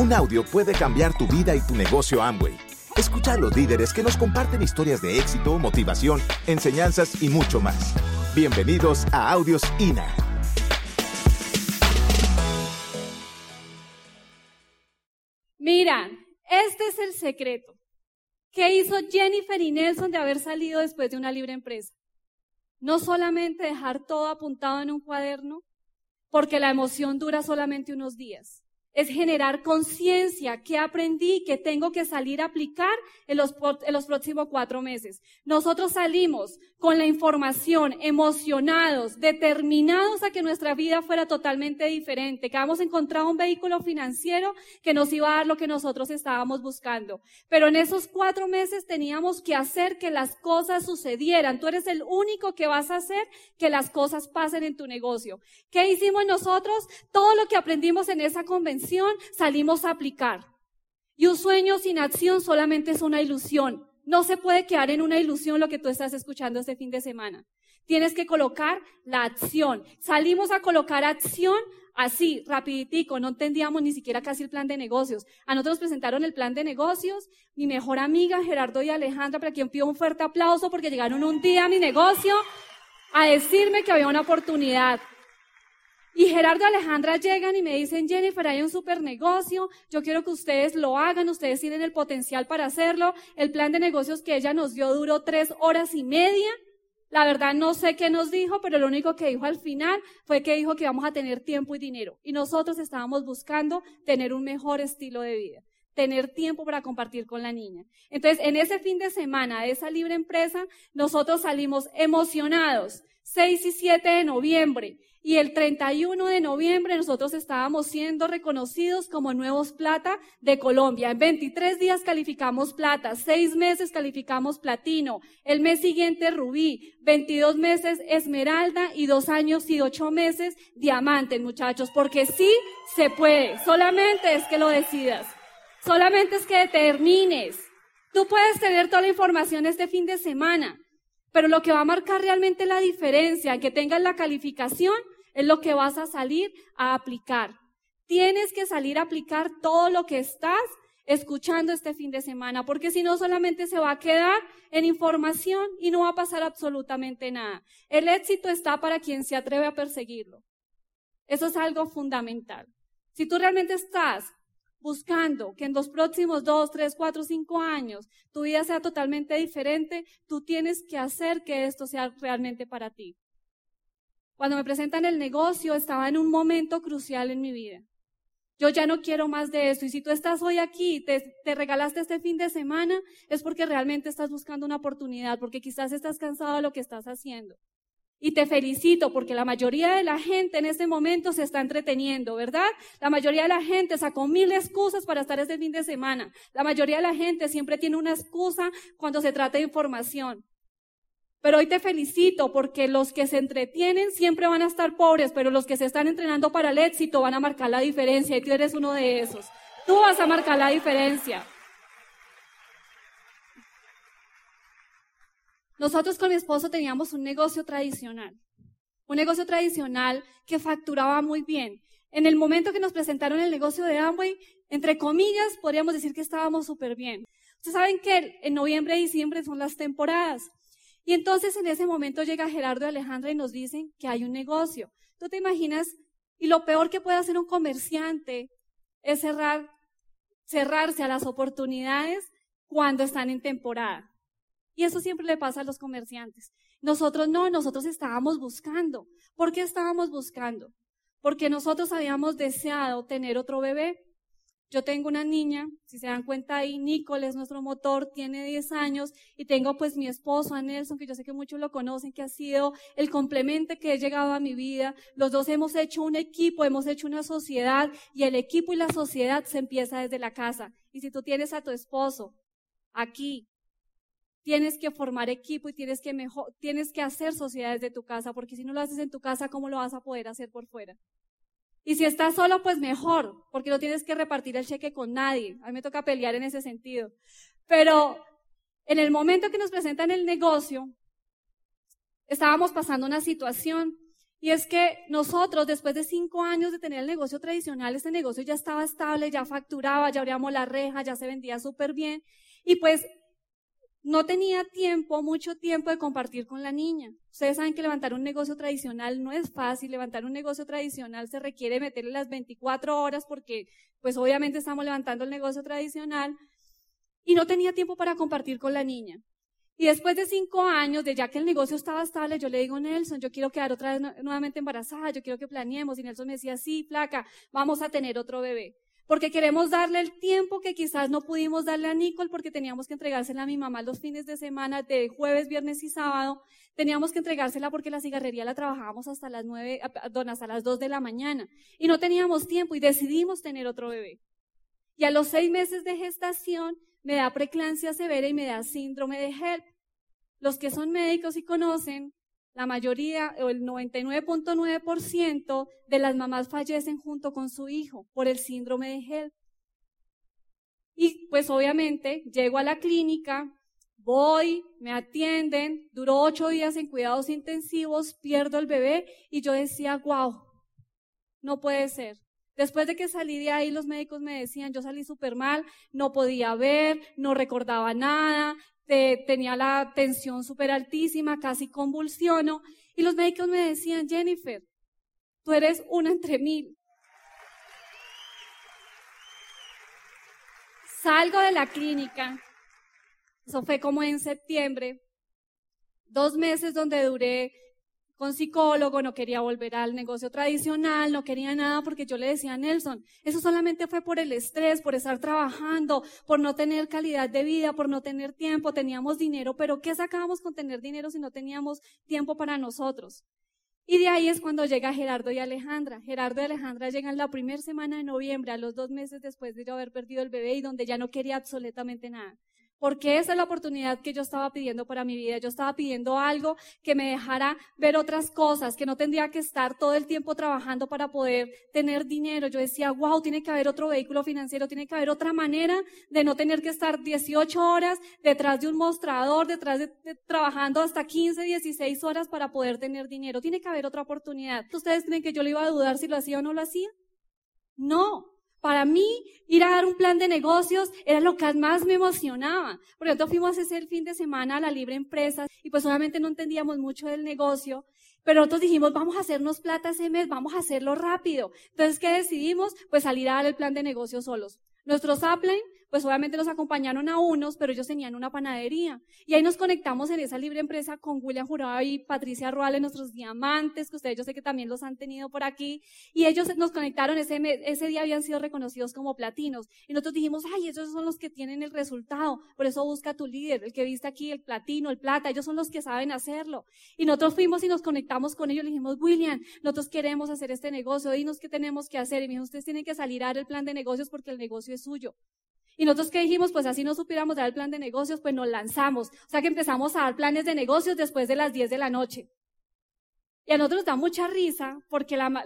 Un audio puede cambiar tu vida y tu negocio Amway. Escucha a los líderes que nos comparten historias de éxito, motivación, enseñanzas y mucho más. Bienvenidos a Audios INA. Mira, este es el secreto. ¿Qué hizo Jennifer y Nelson de haber salido después de una libre empresa? No solamente dejar todo apuntado en un cuaderno, porque la emoción dura solamente unos días es generar conciencia que aprendí que tengo que salir a aplicar en los, próximos cuatro meses. Nosotros salimos con la información, emocionados, determinados a que nuestra vida fuera totalmente diferente, que habíamos encontrado un vehículo financiero que nos iba a dar lo que nosotros estábamos buscando. Pero en esos cuatro meses teníamos que hacer que las cosas sucedieran. Tú eres el único que vas a hacer que las cosas pasen en tu negocio. ¿Qué hicimos nosotros? Todo lo que aprendimos en esa convención salimos a aplicar. Y un sueño sin acción solamente es una ilusión. No se puede quedar en una ilusión lo que tú estás escuchando este fin de semana. Tienes que colocar la acción. Salimos a colocar acción así, rapiditico. No entendíamos ni siquiera casi el plan de negocios. A nosotros presentaron el plan de negocios. Mi mejor amiga, Gerardo y Alejandra, para quien pido un fuerte aplauso porque llegaron un día a mi negocio a decirme que había una oportunidad. Y Gerardo y Alejandra llegan y me dicen, Jennifer, hay un super negocio, yo quiero que ustedes lo hagan, ustedes tienen el potencial para hacerlo. El plan de negocios que ella nos dio duró tres horas y media. La verdad no sé qué nos dijo, pero lo único que dijo al final fue que dijo que íbamos a tener tiempo y dinero. Y nosotros estábamos buscando tener un mejor estilo de vida, tener tiempo para compartir con la niña. Entonces, en ese fin de semana de esa libre empresa, nosotros salimos emocionados, 6 y 7 de noviembre. Y el 31 de noviembre nosotros estábamos siendo reconocidos como nuevos plata de Colombia. En 23 días calificamos plata, 6 meses calificamos platino, el mes siguiente rubí, 22 meses esmeralda y 2 años y 8 meses diamante, muchachos, porque sí se puede, solamente es que lo decidas, solamente es que determines. Tú puedes tener toda la información este fin de semana, pero lo que va a marcar realmente la diferencia, que tengas la calificación, es lo que vas a salir a aplicar. Tienes que salir a aplicar todo lo que estás escuchando este fin de semana, porque si no solamente se va a quedar en información y no va a pasar absolutamente nada. El éxito está para quien se atreve a perseguirlo. Eso es algo fundamental. Si tú realmente estás buscando que en los próximos dos, tres, cuatro, cinco años tu vida sea totalmente diferente, tú tienes que hacer que esto sea realmente para ti. Cuando me presentan el negocio, estaba en un momento crucial en mi vida. Yo ya no quiero más de eso. Y si tú estás hoy aquí, te, te regalaste este fin de semana, es porque realmente estás buscando una oportunidad, porque quizás estás cansado de lo que estás haciendo. Y te felicito porque la mayoría de la gente en este momento se está entreteniendo, ¿verdad? La mayoría de la gente sacó mil excusas para estar este fin de semana. La mayoría de la gente siempre tiene una excusa cuando se trata de información. Pero hoy te felicito porque los que se entretienen siempre van a estar pobres, pero los que se están entrenando para el éxito van a marcar la diferencia y tú eres uno de esos. Tú vas a marcar la diferencia. Nosotros con mi esposo teníamos un negocio tradicional, un negocio tradicional que facturaba muy bien. En el momento que nos presentaron el negocio de Amway, entre comillas, podríamos decir que estábamos súper bien. Ustedes saben que en noviembre y diciembre son las temporadas. Y entonces en ese momento llega Gerardo y Alejandra y nos dicen que hay un negocio. ¿Tú te imaginas? Y lo peor que puede hacer un comerciante es cerrar, cerrarse a las oportunidades cuando están en temporada. Y eso siempre le pasa a los comerciantes. Nosotros no, nosotros estábamos buscando. ¿Por qué estábamos buscando? Porque nosotros habíamos deseado tener otro bebé. Yo tengo una niña, si se dan cuenta ahí, Nicole es nuestro motor, tiene 10 años, y tengo pues mi esposo, a Nelson, que yo sé que muchos lo conocen, que ha sido el complemento que he llegado a mi vida. Los dos hemos hecho un equipo, hemos hecho una sociedad, y el equipo y la sociedad se empieza desde la casa. Y si tú tienes a tu esposo aquí, Tienes que formar equipo y tienes que, mejor, tienes que hacer sociedades de tu casa, porque si no lo haces en tu casa, ¿cómo lo vas a poder hacer por fuera? Y si estás solo, pues mejor, porque no tienes que repartir el cheque con nadie. A mí me toca pelear en ese sentido. Pero en el momento que nos presentan el negocio, estábamos pasando una situación Y es que nosotros, después de cinco años de tener el negocio tradicional, este negocio ya estaba estable, ya facturaba, ya abríamos la reja, ya se vendía súper bien. Y pues no tenía tiempo, mucho tiempo de compartir con la niña. Ustedes saben que levantar un negocio tradicional no es fácil. Levantar un negocio tradicional se requiere meterle las 24 horas porque, pues obviamente estamos levantando el negocio tradicional. Y no tenía tiempo para compartir con la niña. Y después de cinco años, de ya que el negocio estaba estable, yo le digo, Nelson, yo quiero quedar otra vez nuevamente embarazada, yo quiero que planeemos. Y Nelson me decía, sí, placa, vamos a tener otro bebé. Porque queremos darle el tiempo que quizás no pudimos darle a Nicole porque teníamos que entregársela a mi mamá los fines de semana, de jueves, viernes y sábado. Teníamos que entregársela porque la cigarrería la trabajábamos hasta las nueve, hasta las dos de la mañana. Y no teníamos tiempo y decidimos tener otro bebé. Y a los seis meses de gestación, me da preclancia severa y me da síndrome de HELP. Los que son médicos y conocen, la mayoría o el 99.9% de las mamás fallecen junto con su hijo por el síndrome de HELP. Y pues obviamente llego a la clínica, voy, me atienden, duró ocho días en cuidados intensivos, pierdo el bebé y yo decía, wow, no puede ser. Después de que salí de ahí, los médicos me decían, yo salí súper mal, no podía ver, no recordaba nada, tenía la tensión súper altísima, casi convulsiono. Y los médicos me decían, Jennifer, tú eres una entre mil. Salgo de la clínica, eso fue como en septiembre, dos meses donde duré con psicólogo, no quería volver al negocio tradicional, no quería nada porque yo le decía a Nelson, eso solamente fue por el estrés, por estar trabajando, por no tener calidad de vida, por no tener tiempo, teníamos dinero, pero ¿qué sacábamos con tener dinero si no teníamos tiempo para nosotros? Y de ahí es cuando llega Gerardo y Alejandra. Gerardo y Alejandra llegan la primera semana de noviembre, a los dos meses después de yo haber perdido el bebé y donde ya no quería absolutamente nada porque esa es la oportunidad que yo estaba pidiendo para mi vida. Yo estaba pidiendo algo que me dejara ver otras cosas, que no tendría que estar todo el tiempo trabajando para poder tener dinero. Yo decía, wow, tiene que haber otro vehículo financiero, tiene que haber otra manera de no tener que estar 18 horas detrás de un mostrador, detrás de, trabajando hasta 15, 16 horas para poder tener dinero. Tiene que haber otra oportunidad. ¿Ustedes creen que yo le iba a dudar si lo hacía o no lo hacía? No, para mí, ir a dar un plan de negocios era lo que más me emocionaba. Por ejemplo, fuimos ese el fin de semana a la libre empresa y pues obviamente no entendíamos mucho del negocio, pero nosotros dijimos, vamos a hacernos plata ese mes, vamos a hacerlo rápido. Entonces, ¿qué decidimos? Pues salir a dar el plan de negocios solos. Nuestros upline pues obviamente nos acompañaron a unos, pero ellos tenían una panadería. Y ahí nos conectamos en esa libre empresa con William Jurado y Patricia Ruales, nuestros diamantes, que ustedes yo sé que también los han tenido por aquí. Y ellos nos conectaron, ese, ese día habían sido reconocidos como platinos. Y nosotros dijimos, ay, esos son los que tienen el resultado. Por eso busca tu líder, el que viste aquí, el platino, el plata, ellos son los que saben hacerlo. Y nosotros fuimos y nos conectamos con ellos, le dijimos, William, nosotros queremos hacer este negocio, dinos qué tenemos que hacer. Y me dijo, ustedes tienen que salir a dar el plan de negocios porque el negocio es suyo. Y nosotros que dijimos, pues así no supiéramos dar el plan de negocios, pues nos lanzamos. O sea que empezamos a dar planes de negocios después de las 10 de la noche. Y a nosotros nos da mucha risa porque la,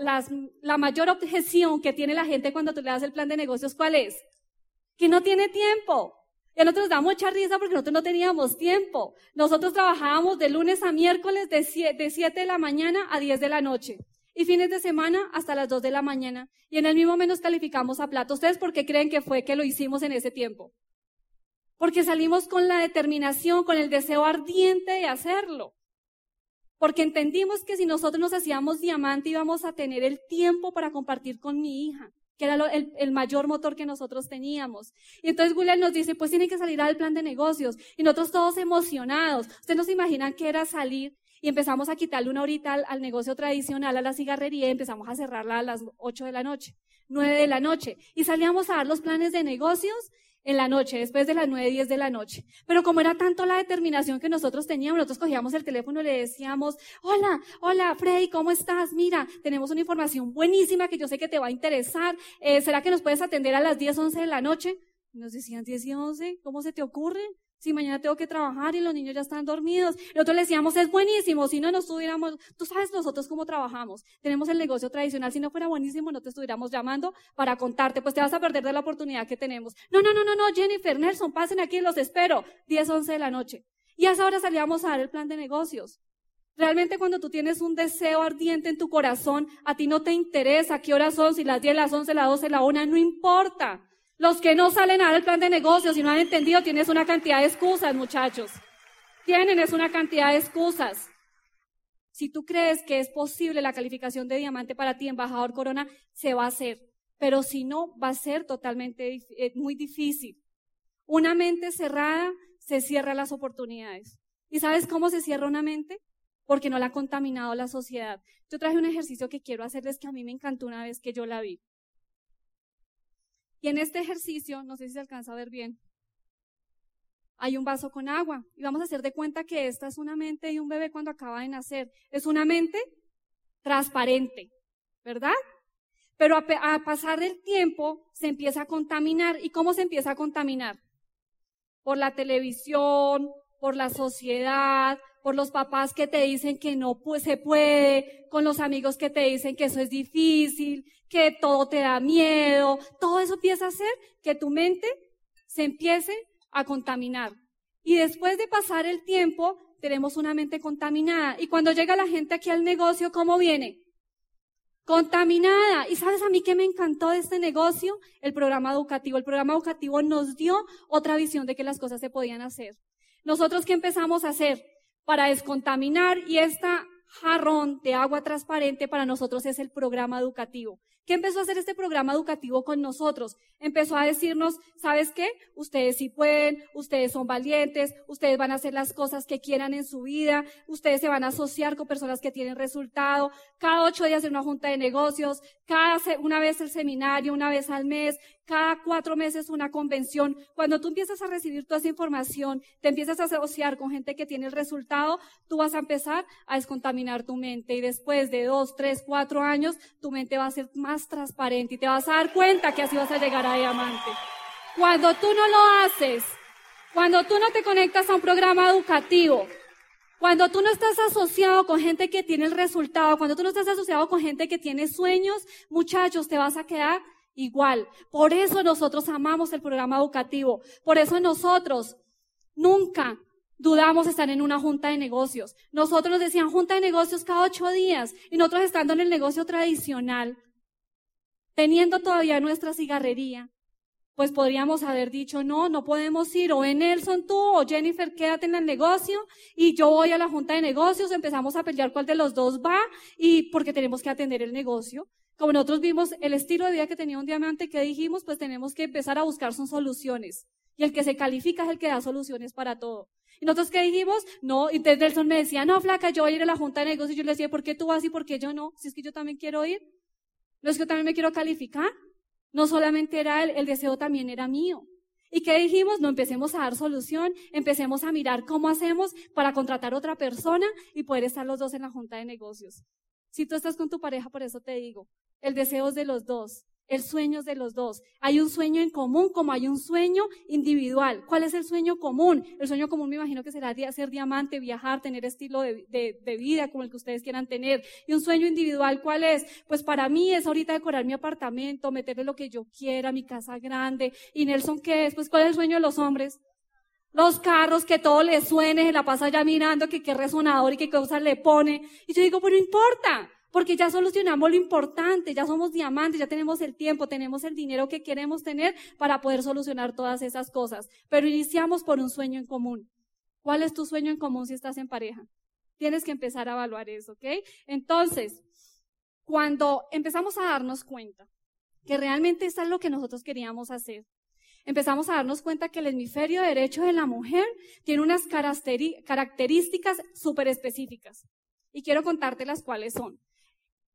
la mayor objeción que tiene la gente cuando tú le das el plan de negocios, ¿cuál es? Que no tiene tiempo. Y a nosotros nos da mucha risa porque nosotros no teníamos tiempo. Nosotros trabajábamos de lunes a miércoles de 7 de la mañana a 10 de la noche y fines de semana hasta las 2 de la mañana. Y en el mismo menos calificamos a plata. ¿Ustedes por qué creen que fue que lo hicimos en ese tiempo? Porque salimos con la determinación, con el deseo ardiente de hacerlo. Porque entendimos que si nosotros nos hacíamos diamante íbamos a tener el tiempo para compartir con mi hija, que era el, mayor motor que nosotros teníamos. Y entonces William nos dice, pues tiene que salir al plan de negocios. Y nosotros todos emocionados. Ustedes no se imaginan qué era salir y empezamos a quitarle una horita al, negocio tradicional, a la cigarrería, y empezamos a cerrarla a las 8 de la noche, 9 de la noche. Y salíamos a dar los planes de negocios en la noche, después de las 9, 10 de la noche. Pero como era tanto la determinación que nosotros teníamos, nosotros cogíamos el teléfono y le decíamos, hola, hola, Freddy, ¿cómo estás? Mira, tenemos una información buenísima que yo sé que te va a interesar. Eh, ¿Será que nos puedes atender a las 10, 11 de la noche? Nos decían 10 y 11, ¿cómo se te ocurre? Si mañana tengo que trabajar y los niños ya están dormidos. Nosotros le decíamos, es buenísimo, si no nos estuviéramos, tú sabes nosotros cómo trabajamos, tenemos el negocio tradicional, si no fuera buenísimo no te estuviéramos llamando para contarte, pues te vas a perder de la oportunidad que tenemos. No, no, no, no, no, Jennifer, Nelson, pasen aquí, los espero, 10, 11 de la noche. Y a esa hora salíamos a dar el plan de negocios. Realmente cuando tú tienes un deseo ardiente en tu corazón, a ti no te interesa qué horas son, si las 10, las 11, las 12, la 1, no importa. Los que no salen a dar el plan de negocios y no han entendido, tienes una cantidad de excusas, muchachos. Tienen es una cantidad de excusas. Si tú crees que es posible la calificación de diamante para ti, embajador Corona, se va a hacer. Pero si no, va a ser totalmente eh, muy difícil. Una mente cerrada se cierra las oportunidades. ¿Y sabes cómo se cierra una mente? Porque no la ha contaminado la sociedad. Yo traje un ejercicio que quiero hacerles que a mí me encantó una vez que yo la vi. Y en este ejercicio, no sé si se alcanza a ver bien, hay un vaso con agua. Y vamos a hacer de cuenta que esta es una mente de un bebé cuando acaba de nacer. Es una mente transparente, ¿verdad? Pero a, a pasar del tiempo se empieza a contaminar. ¿Y cómo se empieza a contaminar? Por la televisión, por la sociedad, por los papás que te dicen que no se puede, con los amigos que te dicen que eso es difícil, que todo te da miedo. Todo eso empieza a hacer que tu mente se empiece a contaminar. Y después de pasar el tiempo, tenemos una mente contaminada. Y cuando llega la gente aquí al negocio, ¿cómo viene? Contaminada. ¿Y sabes a mí qué me encantó de este negocio? El programa educativo. El programa educativo nos dio otra visión de que las cosas se podían hacer. Nosotros, ¿qué empezamos a hacer? Para descontaminar y esta jarrón de agua transparente para nosotros es el programa educativo. ¿Qué empezó a hacer este programa educativo con nosotros? Empezó a decirnos, ¿sabes qué? Ustedes sí pueden, ustedes son valientes, ustedes van a hacer las cosas que quieran en su vida, ustedes se van a asociar con personas que tienen resultado, cada ocho días en una junta de negocios, cada una vez el seminario, una vez al mes, cada cuatro meses una convención. Cuando tú empiezas a recibir toda esa información, te empiezas a asociar con gente que tiene el resultado, tú vas a empezar a descontaminar tu mente y después de dos, tres, cuatro años, tu mente va a ser más transparente y te vas a dar cuenta que así vas a llegar a diamante. Cuando tú no lo haces, cuando tú no te conectas a un programa educativo, cuando tú no estás asociado con gente que tiene el resultado, cuando tú no estás asociado con gente que tiene sueños, muchachos, te vas a quedar igual. Por eso nosotros amamos el programa educativo. Por eso nosotros nunca dudamos estar en una junta de negocios. Nosotros nos decían junta de negocios cada ocho días y nosotros estando en el negocio tradicional, teniendo todavía nuestra cigarrería, pues podríamos haber dicho, no, no podemos ir, o en Nelson tú, o Jennifer, quédate en el negocio, y yo voy a la junta de negocios, empezamos a pelear cuál de los dos va, y porque tenemos que atender el negocio. Como nosotros vimos el estilo de vida que tenía un diamante, que dijimos? Pues tenemos que empezar a buscar son soluciones. Y el que se califica es el que da soluciones para todo. Y nosotros qué dijimos? No, y Nelson me decía, no, flaca, yo voy a ir a la junta de negocios. Y yo le decía, ¿por qué tú vas y por qué yo no? Si es que yo también quiero ir. ¿No es que yo también me quiero calificar? No solamente era él, el deseo también era mío. ¿Y qué dijimos? No empecemos a dar solución, empecemos a mirar cómo hacemos para contratar otra persona y poder estar los dos en la junta de negocios. Si tú estás con tu pareja, por eso te digo, el deseo es de los dos, el sueño es de los dos. Hay un sueño en común como hay un sueño individual. ¿Cuál es el sueño común? El sueño común me imagino que será ser diamante, viajar, tener estilo de, vida como el que ustedes quieran tener. Y un sueño individual, ¿cuál es? Pues para mí es ahorita decorar mi apartamento, meterle lo que yo quiera, mi casa grande. ¿Y Nelson qué es? Pues ¿cuál es el sueño de los hombres? los carros, que todo le suene, se la pasa ya mirando, que qué resonador y qué cosas le pone. Y yo digo, pero no importa, porque ya solucionamos lo importante, ya somos diamantes, ya tenemos el tiempo, tenemos el dinero que queremos tener para poder solucionar todas esas cosas. Pero iniciamos por un sueño en común. ¿Cuál es tu sueño en común si estás en pareja? Tienes que empezar a evaluar eso, ¿ok? Entonces, cuando empezamos a darnos cuenta que realmente eso es lo que nosotros queríamos hacer, empezamos a darnos cuenta que el hemisferio derecho de la mujer tiene unas características súper específicas. Y quiero contarte las cuales son.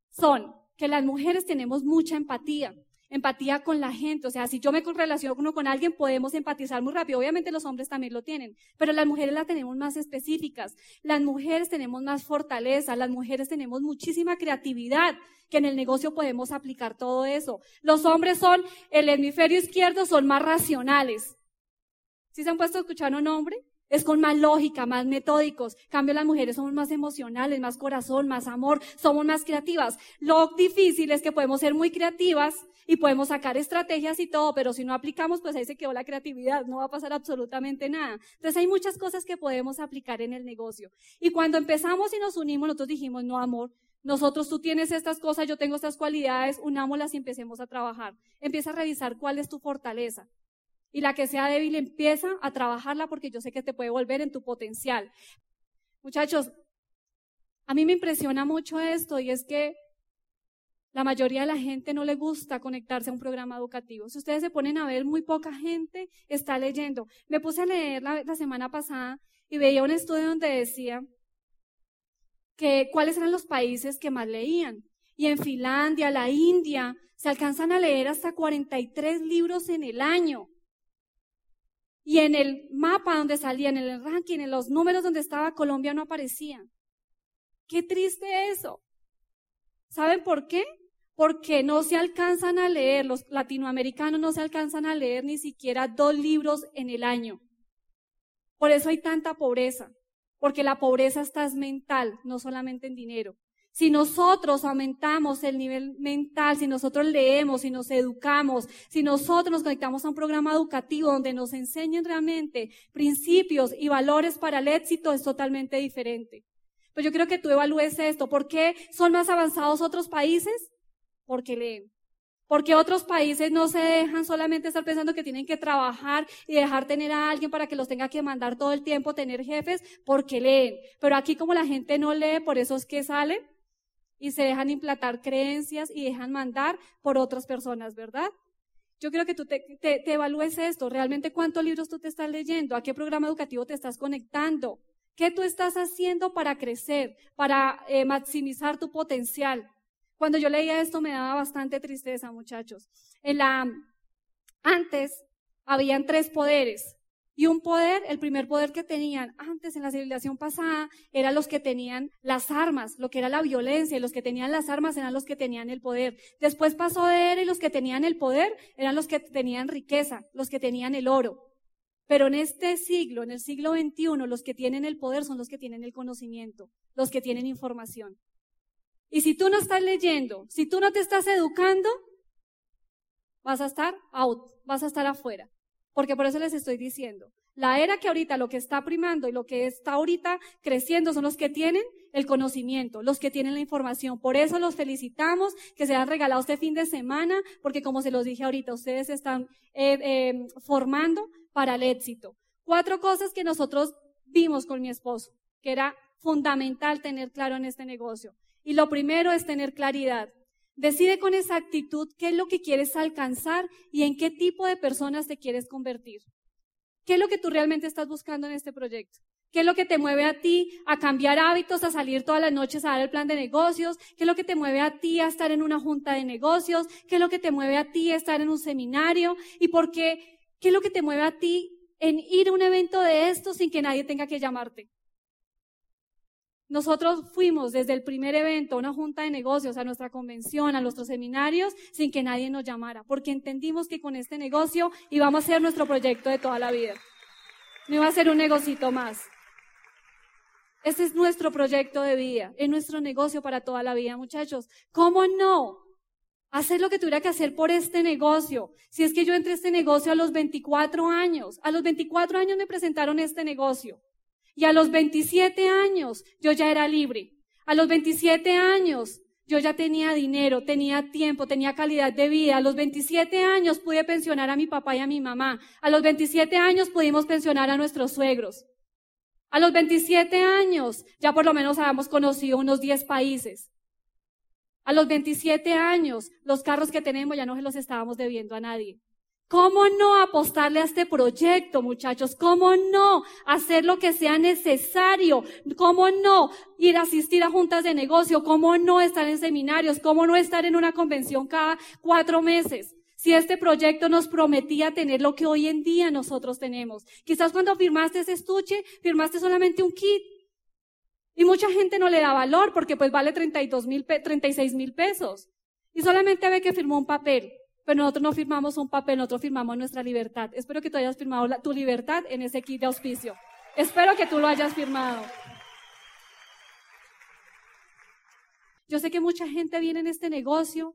Son que las mujeres tenemos mucha empatía, empatía con la gente. O sea, si yo me relaciono con alguien, podemos empatizar muy rápido. Obviamente los hombres también lo tienen, pero las mujeres las tenemos más específicas. Las mujeres tenemos más fortaleza, las mujeres tenemos muchísima creatividad que en el negocio podemos aplicar todo eso. Los hombres son, el hemisferio izquierdo son más racionales. ¿Sí se han puesto a escuchar un hombre? Es con más lógica, más metódicos. En cambio, las mujeres somos más emocionales, más corazón, más amor, somos más creativas. Lo difícil es que podemos ser muy creativas y podemos sacar estrategias y todo, pero si no aplicamos, pues ahí se quedó la creatividad, no va a pasar absolutamente nada. Entonces hay muchas cosas que podemos aplicar en el negocio. Y cuando empezamos y nos unimos, nosotros dijimos, no, amor, nosotros tú tienes estas cosas, yo tengo estas cualidades, unámoslas y empecemos a trabajar. Empieza a revisar cuál es tu fortaleza. Y la que sea débil empieza a trabajarla porque yo sé que te puede volver en tu potencial. Muchachos, a mí me impresiona mucho esto y es que la mayoría de la gente no le gusta conectarse a un programa educativo. Si ustedes se ponen a ver, muy poca gente está leyendo. Me puse a leer la, la semana pasada y veía un estudio donde decía que cuáles eran los países que más leían. Y en Finlandia, la India, se alcanzan a leer hasta 43 libros en el año. Y en el mapa donde salía, en el ranking, en los números donde estaba Colombia no aparecía. Qué triste eso. ¿Saben por qué? Porque no se alcanzan a leer, los latinoamericanos no se alcanzan a leer ni siquiera dos libros en el año. Por eso hay tanta pobreza, porque la pobreza está mental, no solamente en dinero. Si nosotros aumentamos el nivel mental, si nosotros leemos, si nos educamos, si nosotros nos conectamos a un programa educativo donde nos enseñen realmente principios y valores para el éxito, es totalmente diferente. Pues yo quiero que tú evalúes esto. ¿Por qué son más avanzados otros países? Porque leen. Porque otros países no se dejan solamente estar pensando que tienen que trabajar y dejar tener a alguien para que los tenga que mandar todo el tiempo, tener jefes, porque leen. Pero aquí como la gente no lee, por eso es que salen y se dejan implantar creencias y dejan mandar por otras personas, ¿verdad? Yo quiero que tú te, evalúes esto, realmente cuántos libros tú te estás leyendo, a qué programa educativo te estás conectando, qué tú estás haciendo para crecer, para eh, maximizar tu potencial. Cuando yo leía esto me daba bastante tristeza, muchachos. En la, antes habían tres poderes, y un poder, el primer poder que tenían antes en la civilización pasada, eran los que tenían las armas, lo que era la violencia, y los que tenían las armas eran los que tenían el poder. Después pasó de era y los que tenían el poder eran los que tenían riqueza, los que tenían el oro. Pero en este siglo, en el siglo XXI, los que tienen el poder son los que tienen el conocimiento, los que tienen información. Y si tú no estás leyendo, si tú no te estás educando, vas a estar out, vas a estar afuera. Porque por eso les estoy diciendo, la era que ahorita lo que está primando y lo que está ahorita creciendo son los que tienen el conocimiento, los que tienen la información. Por eso los felicitamos que se han regalado este fin de semana, porque como se los dije ahorita, ustedes se están eh, eh, formando para el éxito. Cuatro cosas que nosotros vimos con mi esposo, que era fundamental tener claro en este negocio. Y lo primero es tener claridad. Decide con exactitud qué es lo que quieres alcanzar y en qué tipo de personas te quieres convertir. ¿Qué es lo que tú realmente estás buscando en este proyecto? ¿Qué es lo que te mueve a ti a cambiar hábitos, a salir todas las noches a dar el plan de negocios? ¿Qué es lo que te mueve a ti a estar en una junta de negocios? ¿Qué es lo que te mueve a ti a estar en un seminario? ¿Y por qué? ¿Qué es lo que te mueve a ti en ir a un evento de esto sin que nadie tenga que llamarte? Nosotros fuimos desde el primer evento, a una junta de negocios, a nuestra convención, a nuestros seminarios, sin que nadie nos llamara, porque entendimos que con este negocio íbamos a ser nuestro proyecto de toda la vida. No iba a ser un negocito más. Este es nuestro proyecto de vida, es nuestro negocio para toda la vida, muchachos. ¿Cómo no? Hacer lo que tuviera que hacer por este negocio. Si es que yo entré a este negocio a los 24 años, a los 24 años me presentaron este negocio. Y a los 27 años yo ya era libre. A los 27 años yo ya tenía dinero, tenía tiempo, tenía calidad de vida. A los 27 años pude pensionar a mi papá y a mi mamá. A los 27 años pudimos pensionar a nuestros suegros. A los 27 años ya por lo menos habíamos conocido unos 10 países. A los 27 años los carros que tenemos ya no se los estábamos debiendo a nadie. ¿Cómo no apostarle a este proyecto, muchachos? ¿Cómo no hacer lo que sea necesario? ¿Cómo no ir a asistir a juntas de negocio? ¿Cómo no estar en seminarios? ¿Cómo no estar en una convención cada cuatro meses? Si este proyecto nos prometía tener lo que hoy en día nosotros tenemos. Quizás cuando firmaste ese estuche, firmaste solamente un kit. Y mucha gente no le da valor porque pues vale 32 mil, 36 mil pesos. Y solamente ve que firmó un papel pero nosotros no firmamos un papel, nosotros firmamos nuestra libertad. Espero que tú hayas firmado tu libertad en ese kit de auspicio. Espero que tú lo hayas firmado. Yo sé que mucha gente viene en este negocio,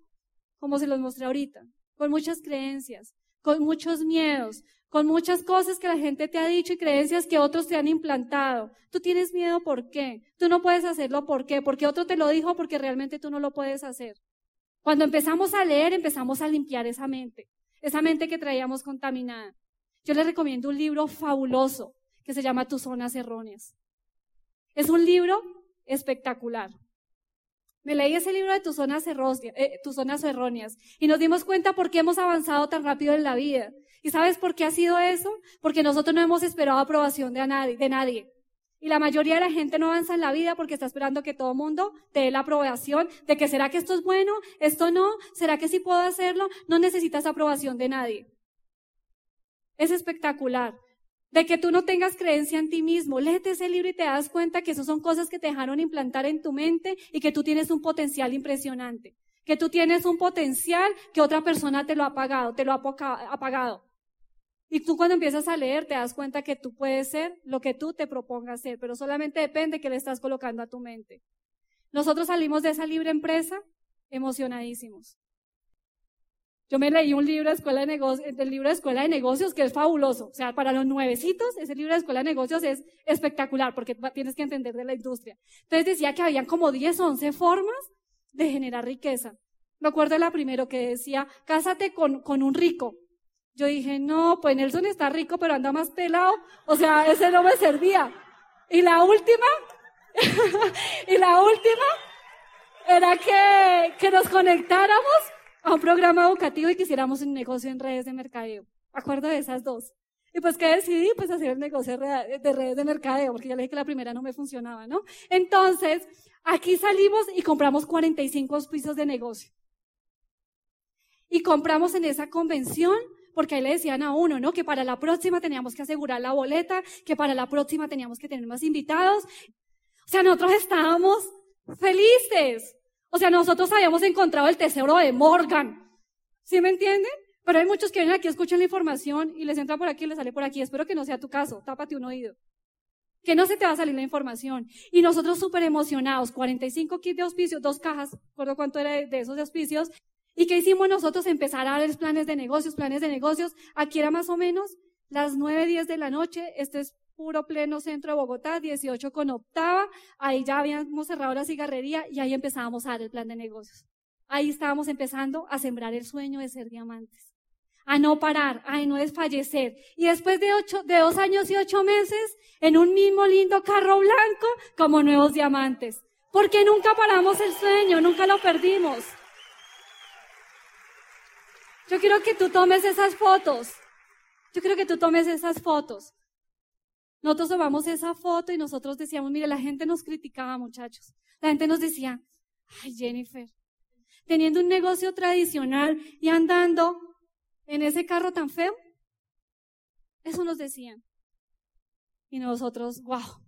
como se los mostré ahorita, con muchas creencias, con muchos miedos, con muchas cosas que la gente te ha dicho y creencias que otros te han implantado. Tú tienes miedo, ¿por qué? Tú no puedes hacerlo, ¿por qué? Porque otro te lo dijo, porque realmente tú no lo puedes hacer. Cuando empezamos a leer, empezamos a limpiar esa mente, esa mente que traíamos contaminada. Yo les recomiendo un libro fabuloso que se llama Tus zonas erróneas. Es un libro espectacular. Me leí ese libro de tus zonas, eh, tus zonas erróneas y nos dimos cuenta por qué hemos avanzado tan rápido en la vida. ¿Y sabes por qué ha sido eso? Porque nosotros no hemos esperado aprobación de, nadie, de nadie. Y la mayoría de la gente no avanza en la vida porque está esperando que todo el mundo te dé la aprobación de que será que esto es bueno, esto no, será que sí puedo hacerlo. No necesitas aprobación de nadie. Es espectacular de que tú no tengas creencia en ti mismo. Léete ese libro y te das cuenta que esas son cosas que te dejaron implantar en tu mente y que tú tienes un potencial impresionante. Que tú tienes un potencial que otra persona te lo ha apagado, te lo ha apagado. Y tú cuando empiezas a leer te das cuenta que tú puedes ser lo que tú te propongas ser, pero solamente depende que le estás colocando a tu mente. Nosotros salimos de esa libre empresa emocionadísimos. Yo me leí un libro de escuela de negocios, del libro de escuela de negocios que es fabuloso. O sea, para los nuevecitos, ese libro de escuela de negocios es espectacular porque tienes que entender de la industria. Entonces decía que habían como 10 o 11 formas de generar riqueza. Me acuerdo la primero que decía, cásate con un rico. Yo dije, no, pues Nelson está rico, pero anda más pelado. O sea, ese no me servía. Y la última, y la última era que, que nos conectáramos a un programa educativo y quisiéramos un negocio en redes de mercadeo. Acuerdo de esas dos. Y pues que decidí, pues hacer el negocio de redes de mercadeo, porque ya le dije que la primera no me funcionaba, ¿no? Entonces, aquí salimos y compramos 45 pisos de negocio. Y compramos en esa convención, porque ahí le decían a uno, ¿no? Que para la próxima teníamos que asegurar la boleta, que para la próxima teníamos que tener más invitados. O sea, nosotros estábamos felices. O sea, nosotros habíamos encontrado el tesoro de Morgan. ¿Sí me entienden? Pero hay muchos que vienen aquí, escuchan la información y les entra por aquí y les sale por aquí. Espero que no sea tu caso. Tápate un oído. Que no se te va a salir la información. Y nosotros súper emocionados, 45 kits de auspicios, dos cajas, recuerdo cuánto era de, esos auspicios. ¿Y qué hicimos nosotros? Empezar a dar planes de negocios, planes de negocios. Aquí era más o menos las 9, 10 de la noche. Este es puro pleno centro de Bogotá, 18 con octava, ahí ya habíamos cerrado la cigarrería y ahí empezábamos a dar el plan de negocios. Ahí estábamos empezando a sembrar el sueño de ser diamantes, a no parar, a no desfallecer. Y después de ocho, de dos años y ocho meses, en un mismo lindo carro blanco, como nuevos diamantes. Porque nunca paramos el sueño, nunca lo perdimos. Yo quiero que tú tomes esas fotos. Yo quiero que tú tomes esas fotos. Nosotros tomamos esa foto y nosotros decíamos, mire, la gente nos criticaba, muchachos. La gente nos decía, ay, Jennifer, teniendo un negocio tradicional y andando en ese carro tan feo. Eso nos decían. Y nosotros, wow.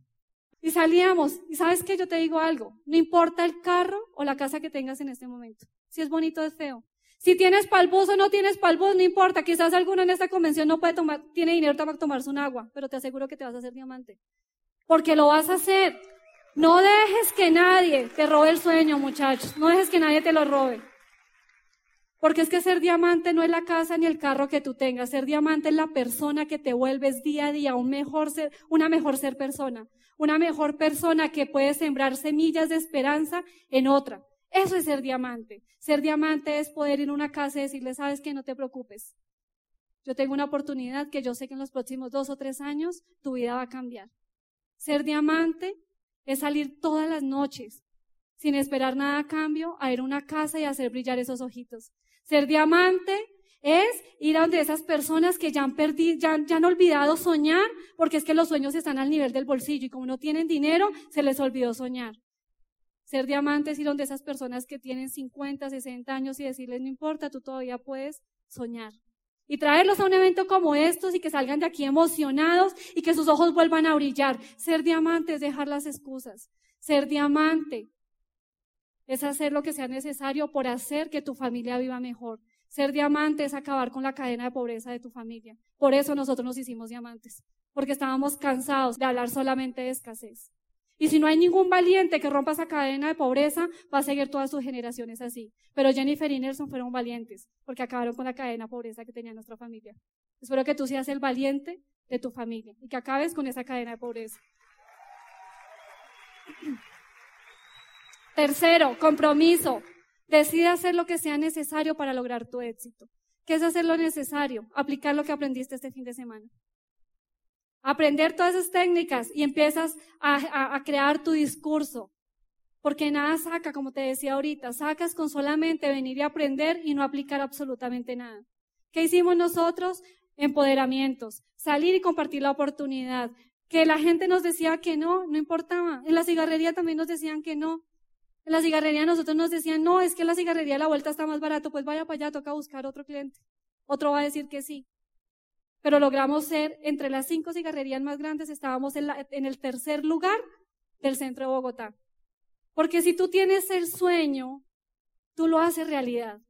Y salíamos. Y sabes que yo te digo algo, no importa el carro o la casa que tengas en este momento. Si es bonito o es feo. Si tienes palbus o no tienes palbus, no importa. Quizás alguno en esta convención no puede tomar, tiene dinero para tomarse un agua, pero te aseguro que te vas a hacer diamante. Porque lo vas a hacer. No dejes que nadie te robe el sueño, muchachos. No dejes que nadie te lo robe. Porque es que ser diamante no es la casa ni el carro que tú tengas. Ser diamante es la persona que te vuelves día a día, un mejor ser, una mejor ser persona. Una mejor persona que puede sembrar semillas de esperanza en otra. Eso es ser diamante. Ser diamante es poder ir a una casa y decirle, sabes que no te preocupes. Yo tengo una oportunidad que yo sé que en los próximos dos o tres años tu vida va a cambiar. Ser diamante es salir todas las noches sin esperar nada a cambio a ir a una casa y hacer brillar esos ojitos. Ser diamante es ir a donde esas personas que ya han perdido, ya, ya, han olvidado soñar, porque es que los sueños están al nivel del bolsillo y como no tienen dinero, se les olvidó soñar. Ser diamantes y donde esas personas que tienen 50, 60 años y decirles, no importa, tú todavía puedes soñar. Y traerlos a un evento como estos y que salgan de aquí emocionados y que sus ojos vuelvan a brillar. Ser diamante es dejar las excusas. Ser diamante es hacer lo que sea necesario por hacer que tu familia viva mejor. Ser diamante es acabar con la cadena de pobreza de tu familia. Por eso nosotros nos hicimos diamantes porque estábamos cansados de hablar solamente de escasez. Y si no hay ningún valiente que rompa esa cadena de pobreza, va a seguir todas sus generaciones así. Pero Jennifer y Nelson fueron valientes, porque acabaron con la cadena de pobreza que tenía nuestra familia. Espero que tú seas el valiente de tu familia y que acabes con esa cadena de pobreza. Tercero, compromiso. Decide hacer lo que sea necesario para lograr tu éxito. ¿Qué es hacer lo necesario? Aplicar lo que aprendiste este fin de semana aprender todas esas técnicas y empiezas a, crear tu discurso. Porque nada saca, como te decía ahorita, sacas con solamente venir y aprender y no aplicar absolutamente nada. ¿Qué hicimos nosotros? Empoderamientos, salir y compartir la oportunidad. Que la gente nos decía que no, no importaba. En la cigarrería también nos decían que no. En la cigarrería nosotros nos decían, no, es que la cigarrería la vuelta está más barato, pues vaya para allá, toca buscar otro cliente. Otro va a decir que sí pero logramos ser entre las cinco cigarrerías más grandes, estábamos en, el tercer lugar del centro de Bogotá. Porque si tú tienes el sueño, tú lo haces realidad.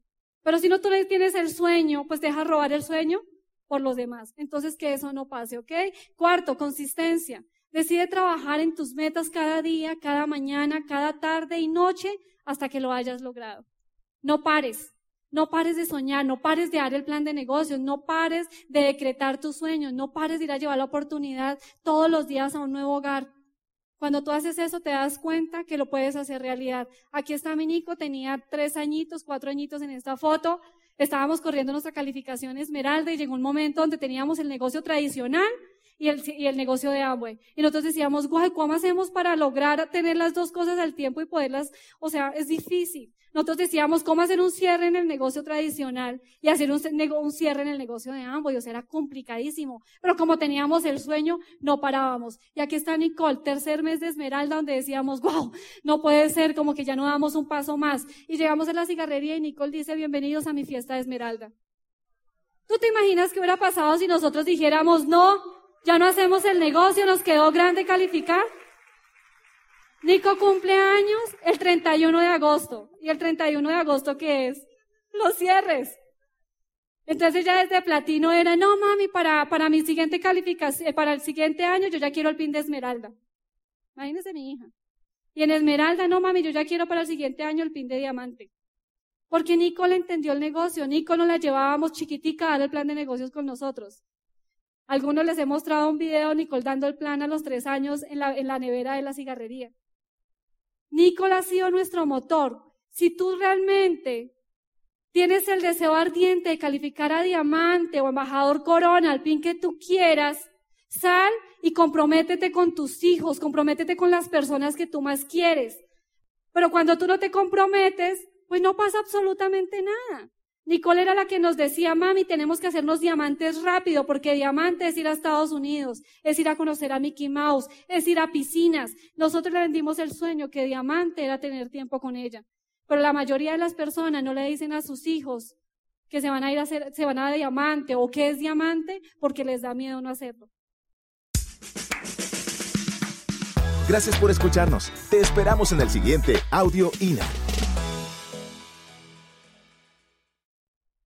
Pero si no tú tienes el sueño, pues deja robar el sueño por los demás. Entonces que eso no pase, ¿ok? Cuarto, consistencia. Decide trabajar en tus metas cada día, cada mañana, cada tarde y noche hasta que lo hayas logrado. No pares. No pares de soñar, no pares de dar el plan de negocios, no pares de decretar tus sueños, no pares de ir a llevar la oportunidad todos los días a un nuevo hogar. Cuando tú haces eso, te das cuenta que lo puedes hacer realidad. Aquí está mi Nico, tenía tres añitos, cuatro añitos en esta foto. Estábamos corriendo nuestra calificación Esmeralda y llegó un momento donde teníamos el negocio tradicional y el, y el negocio de Amway. Y nosotros decíamos, guay, ¿cómo hacemos para lograr tener las dos cosas al tiempo y poderlas? O sea, es difícil. Nosotros decíamos, ¿cómo hacer un cierre en el negocio tradicional y hacer un, un cierre en el negocio de Amway? O sea, era complicadísimo. Pero como teníamos el sueño, no parábamos. Y aquí está Nicole, tercer mes de Esmeralda, donde decíamos, wow, no puede ser, como que ya no damos un paso más. Y llegamos a la cigarrería y Nicole dice, bienvenidos a mi fiesta de Esmeralda. ¿Tú te imaginas qué hubiera pasado si nosotros dijéramos, no, ya no hacemos el negocio, nos quedó grande calificar. Nico cumple años el 31 de agosto. ¿Y el 31 de agosto qué es? Los cierres. Entonces ya desde platino era, no mami, para, para mi siguiente calificación, para el siguiente año yo ya quiero el pin de esmeralda. Imagínese mi hija. Y en esmeralda, no mami, yo ya quiero para el siguiente año el pin de diamante. Porque Nico le entendió el negocio. Nico no la llevábamos chiquitica a dar el plan de negocios con nosotros. Algunos les he mostrado un video Nicole dando el plan a los tres años en la, en la nevera de la cigarrería. Nicole ha sido nuestro motor. Si tú realmente tienes el deseo ardiente de calificar a diamante o embajador corona, al pin que tú quieras, sal y comprométete con tus hijos, comprométete con las personas que tú más quieres. Pero cuando tú no te comprometes, pues no pasa absolutamente nada. Nicole era la que nos decía, mami, tenemos que hacernos diamantes rápido, porque diamante es ir a Estados Unidos, es ir a conocer a Mickey Mouse, es ir a piscinas. Nosotros le vendimos el sueño que diamante era tener tiempo con ella. Pero la mayoría de las personas no le dicen a sus hijos que se van a ir a hacer, se van a diamante o qué es diamante porque les da miedo no hacerlo. Gracias por escucharnos. Te esperamos en el siguiente Audio INA.